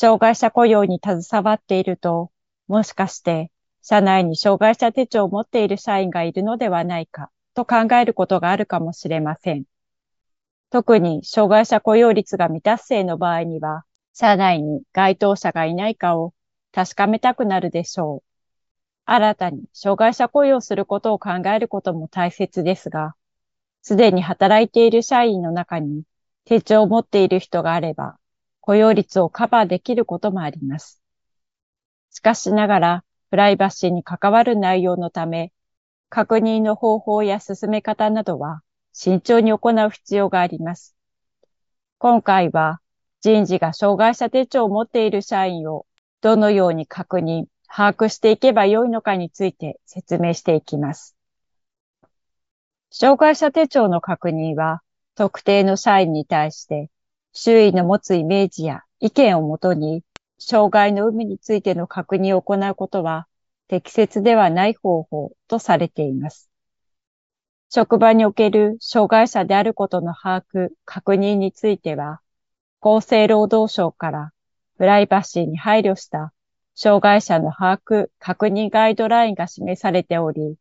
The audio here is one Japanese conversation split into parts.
障害者雇用に携わっていると、もしかして社内に障害者手帳を持っている社員がいるのではないかと考えることがあるかもしれません。特に障害者雇用率が未達成の場合には、社内に該当者がいないかを確かめたくなるでしょう。新たに障害者雇用することを考えることも大切ですが、すでに働いている社員の中に手帳を持っている人があれば、雇用率をカバーできることもあります。しかしながら、プライバシーに関わる内容のため、確認の方法や進め方などは慎重に行う必要があります。今回は人事が障害者手帳を持っている社員をどのように確認、把握していけばよいのかについて説明していきます。障害者手帳の確認は、特定の社員に対して周囲の持つイメージや意見をもとに、障害の有無についての確認を行うことは適切ではない方法とされています。職場における障害者であることの把握、確認については、厚生労働省からプライバシーに配慮した障害者の把握、確認ガイドラインが示されており、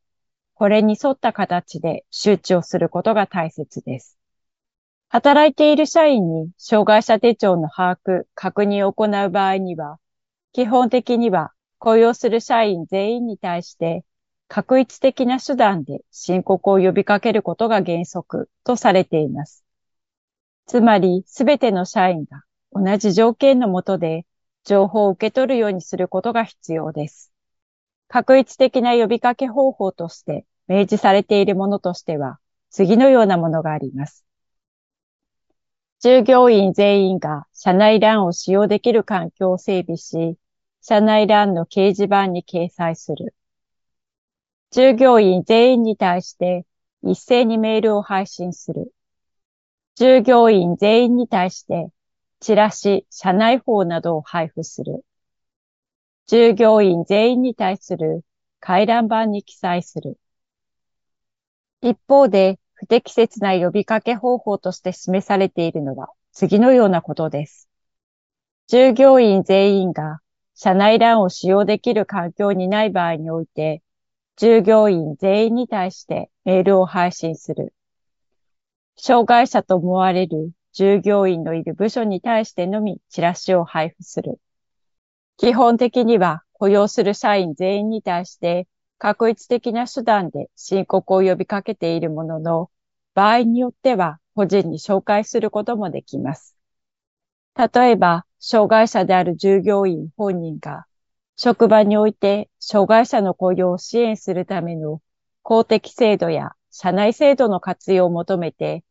これに沿った形で周知をすることが大切です。働いている社員に障害者手帳の把握、確認を行う場合には、基本的には雇用する社員全員に対して、確一的な手段で申告を呼びかけることが原則とされています。つまり、すべての社員が同じ条件のもとで情報を受け取るようにすることが必要です。確一的な呼びかけ方法として明示されているものとしては、次のようなものがあります。従業員全員が社内欄を使用できる環境を整備し、社内欄の掲示板に掲載する。従業員全員に対して一斉にメールを配信する。従業員全員に対してチラシ、社内法などを配布する。従業員全員に対する回覧板に記載する。一方で、不適切な呼びかけ方法として示されているのは次のようなことです。従業員全員が社内欄を使用できる環境にない場合において、従業員全員に対してメールを配信する。障害者と思われる従業員のいる部署に対してのみチラシを配布する。基本的には雇用する社員全員に対して確一的な手段で申告を呼びかけているものの、場合によっては個人に紹介することもできます。例えば、障害者である従業員本人が、職場において障害者の雇用を支援するための公的制度や社内制度の活用を求めて、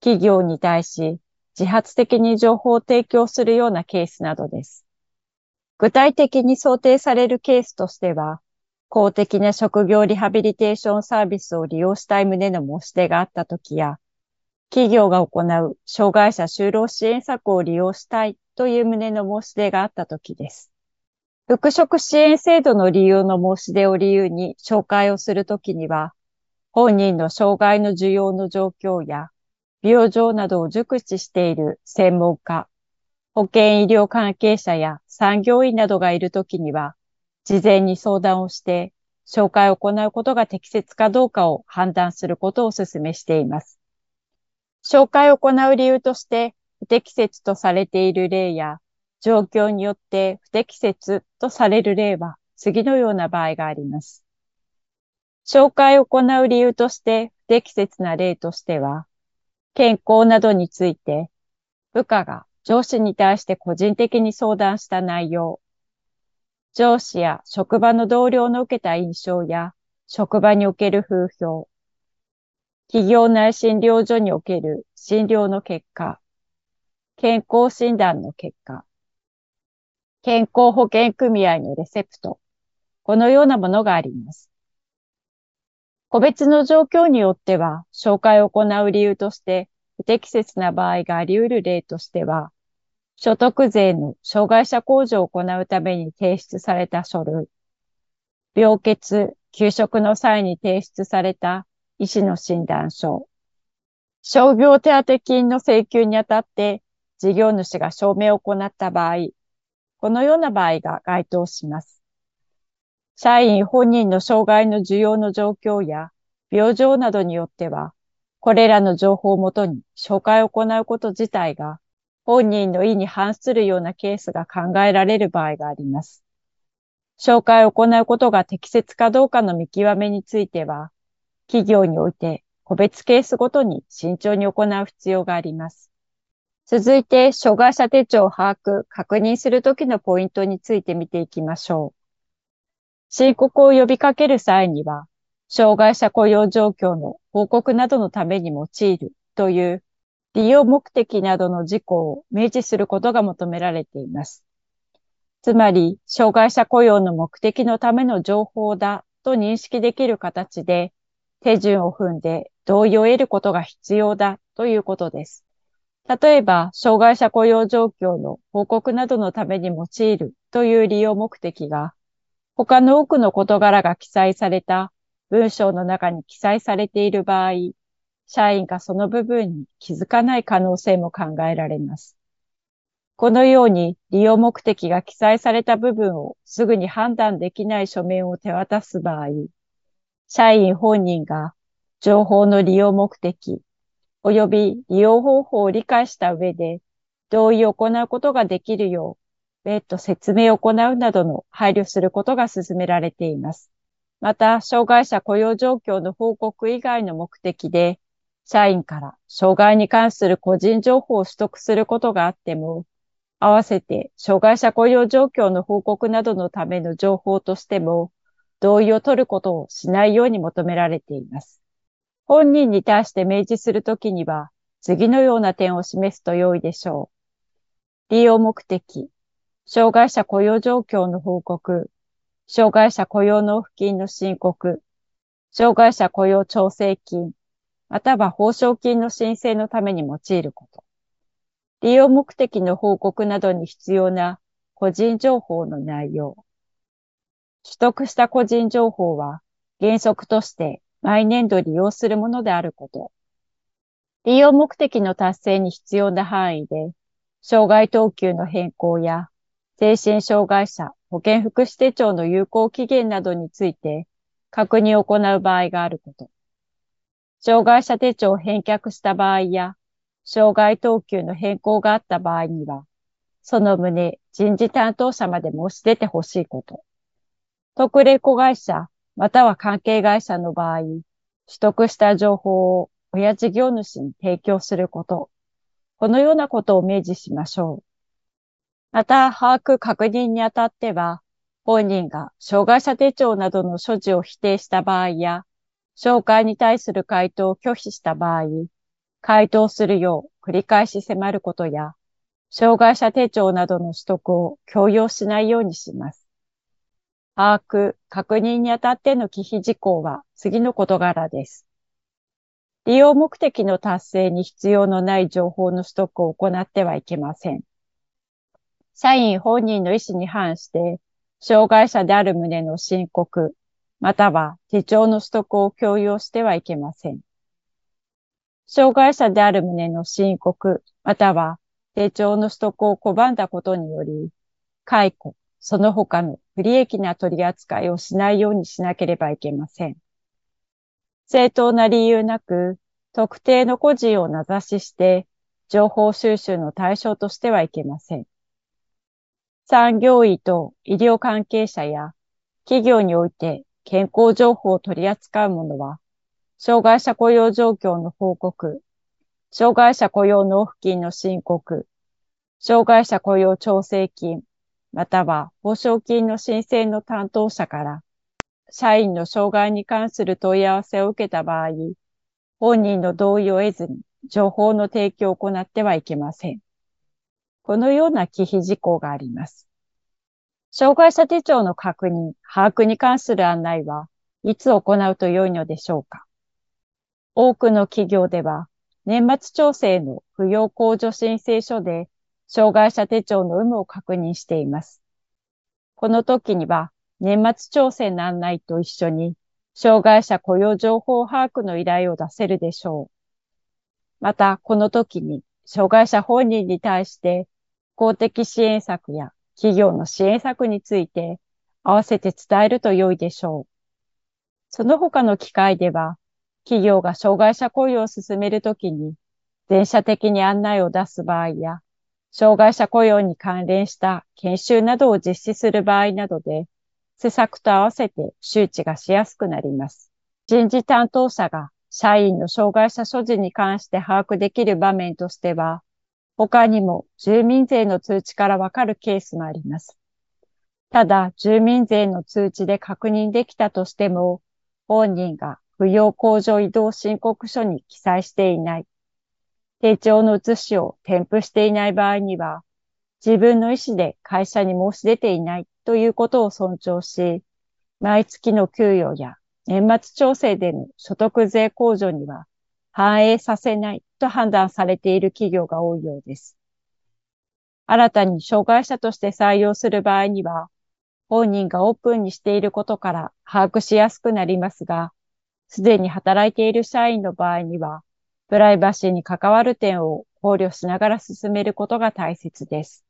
企業に対し自発的に情報を提供するようなケースなどです。具体的に想定されるケースとしては、公的な職業リハビリテーションサービスを利用したい旨の申し出があったときや、企業が行う障害者就労支援策を利用したいという旨の申し出があったときです。復職支援制度の利用の申し出を理由に紹介をするときには、本人の障害の需要の状況や、病状などを熟知している専門家、保健医療関係者や産業医などがいるときには、事前に相談をして、紹介を行うことが適切かどうかを判断することをお勧めしています。紹介を行う理由として、不適切とされている例や、状況によって不適切とされる例は次のような場合があります。紹介を行う理由として不適切な例としては、健康などについて部下が上司に対して個人的に相談した内容、上司や職場の同僚の受けた印象や職場における風評、企業内診療所における診療の結果、健康診断の結果、健康保険組合のレセプト、このようなものがあります。個別の状況によっては、紹介を行う理由として不適切な場合があり得る例としては、所得税の障害者控除を行うために提出された書類、病欠、給食の際に提出された医師の診断書、傷病手当金の請求にあたって事業主が証明を行った場合、このような場合が該当します。社員本人の障害の需要の状況や病状などによっては、これらの情報をもとに紹介を行うこと自体が本人の意に反するようなケースが考えられる場合があります。紹介を行うことが適切かどうかの見極めについては、企業において個別ケースごとに慎重に行う必要があります。続いて、障害者手帳を把握、確認するときのポイントについて見ていきましょう。申告を呼びかける際には、障害者雇用状況の報告などのために用いるという利用目的などの事項を明示することが求められています。つまり、障害者雇用の目的のための情報だと認識できる形で、手順を踏んで同意を得ることが必要だということです。例えば、障害者雇用状況の報告などのために用いるという利用目的が、他の多くの事柄が記載された文章の中に記載されている場合、社員がその部分に気づかない可能性も考えられます。このように利用目的が記載された部分をすぐに判断できない書面を手渡す場合、社員本人が情報の利用目的及び利用方法を理解した上で同意を行うことができるよう別途説明を行うなどの配慮することが進められています。また、障害者雇用状況の報告以外の目的で社員から障害に関する個人情報を取得することがあっても、合わせて障害者雇用状況の報告などのための情報としても、同意を取ることをしないように求められています。本人に対して明示するときには、次のような点を示すと良いでしょう。利用目的、障害者雇用状況の報告、障害者雇用納付金の申告、障害者雇用調整金、または報奨金の申請のために用いること。利用目的の報告などに必要な個人情報の内容。取得した個人情報は原則として毎年度利用するものであること。利用目的の達成に必要な範囲で、障害等級の変更や精神障害者保健福祉手帳の有効期限などについて確認を行う場合があること。障害者手帳を返却した場合や、障害等級の変更があった場合には、その旨人事担当者まで申し出てほしいこと。特例子会社、または関係会社の場合、取得した情報を親事業主に提供すること。このようなことを明示しましょう。また、把握確認にあたっては、本人が障害者手帳などの所持を否定した場合や、紹介に対する回答を拒否した場合、回答するよう繰り返し迫ることや、障害者手帳などの取得を強要しないようにします。把握、確認にあたっての忌避事項は次の事柄です。利用目的の達成に必要のない情報の取得を行ってはいけません。社員本人の意思に反して、障害者である旨の申告、または手帳の取得を強要してはいけません。障害者である旨の申告、または手帳の取得を拒んだことにより、解雇、その他の不利益な取り扱いをしないようにしなければいけません。正当な理由なく、特定の個人を名指しして、情報収集の対象としてはいけません。産業医と医療関係者や企業において健康情報を取り扱うものは、障害者雇用状況の報告、障害者雇用納付金の申告、障害者雇用調整金、または報奨金の申請の担当者から社員の障害に関する問い合わせを受けた場合、本人の同意を得ずに情報の提供を行ってはいけません。このような忌避事項があります。障害者手帳の確認、把握に関する案内はいつ行うと良いのでしょうか？多くの企業では年末調整の扶養控除申請書で障害者手帳の有無を確認しています。この時には年末調整の案内と一緒に、障害者雇用情報把握の依頼を出せるでしょう。また、この時に、障害者本人に対して、公的支援策や企業の支援策について、合わせて伝えると良いでしょう。その他の機会では、企業が障害者雇用を進めるときに、全社的に案内を出す場合や、障害者雇用に関連した研修などを実施する場合などで、施策と合わせて周知がしやすくなります。人事担当者が社員の障害者所持に関して把握できる場面としては、他にも住民税の通知からわかるケースもあります。ただ、住民税の通知で確認できたとしても、本人が扶養控除移動申告書に記載していない、手帳の写しを添付していない場合には、自分の意思で会社に申し出ていないということを尊重し、毎月の給与や年末調整での所得税控除には反映させないと判断されている企業が多いようです。新たに障害者として採用する場合には、本人がオープンにしていることから把握しやすくなりますが、すでに働いている社員の場合には、プライバシーに関わる点を考慮しながら進めることが大切です。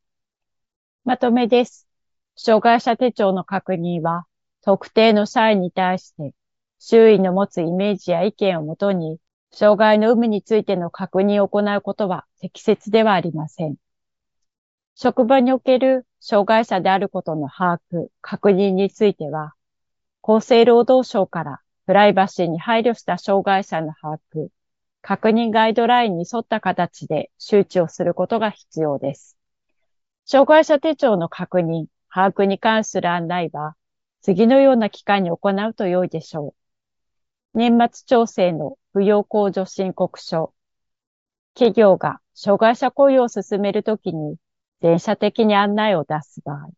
まとめです。障害者手帳の確認は、特定の社員に対して、周囲の持つイメージや意見をもとに、障害の有無についての確認を行うことは適切ではありません。職場における障害者であることの把握、確認については、厚生労働省からプライバシーに配慮した障害者の把握、確認ガイドラインに沿った形で周知をすることが必要です。障害者手帳の確認、把握に関する案内は、次のような期間に行うと良いでしょう。年末調整の扶養控除申告書。企業が障害者雇用を進めるときに、全社的に案内を出す場合。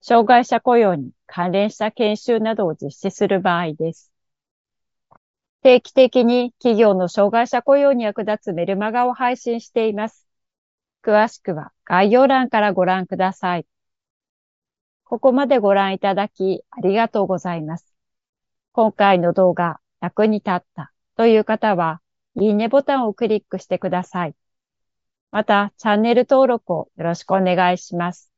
障害者雇用に関連した研修などを実施する場合です。定期的に企業の障害者雇用に役立つメルマガを配信しています。詳しくは概要欄からご覧ください。ここまでご覧いただきありがとうございます。今回の動画役に立ったという方は、いいねボタンをクリックしてください。また、チャンネル登録をよろしくお願いします。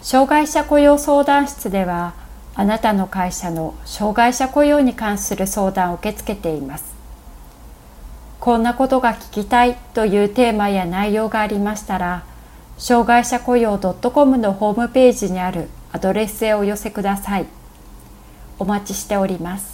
障害者雇用相談室では、あなたの会社の障害者雇用に関する相談を受け付けています。こんなことが聞きたいというテーマや内容がありましたら、障害者雇用 .com のホームページにあるアドレスへお寄せください。お待ちしております。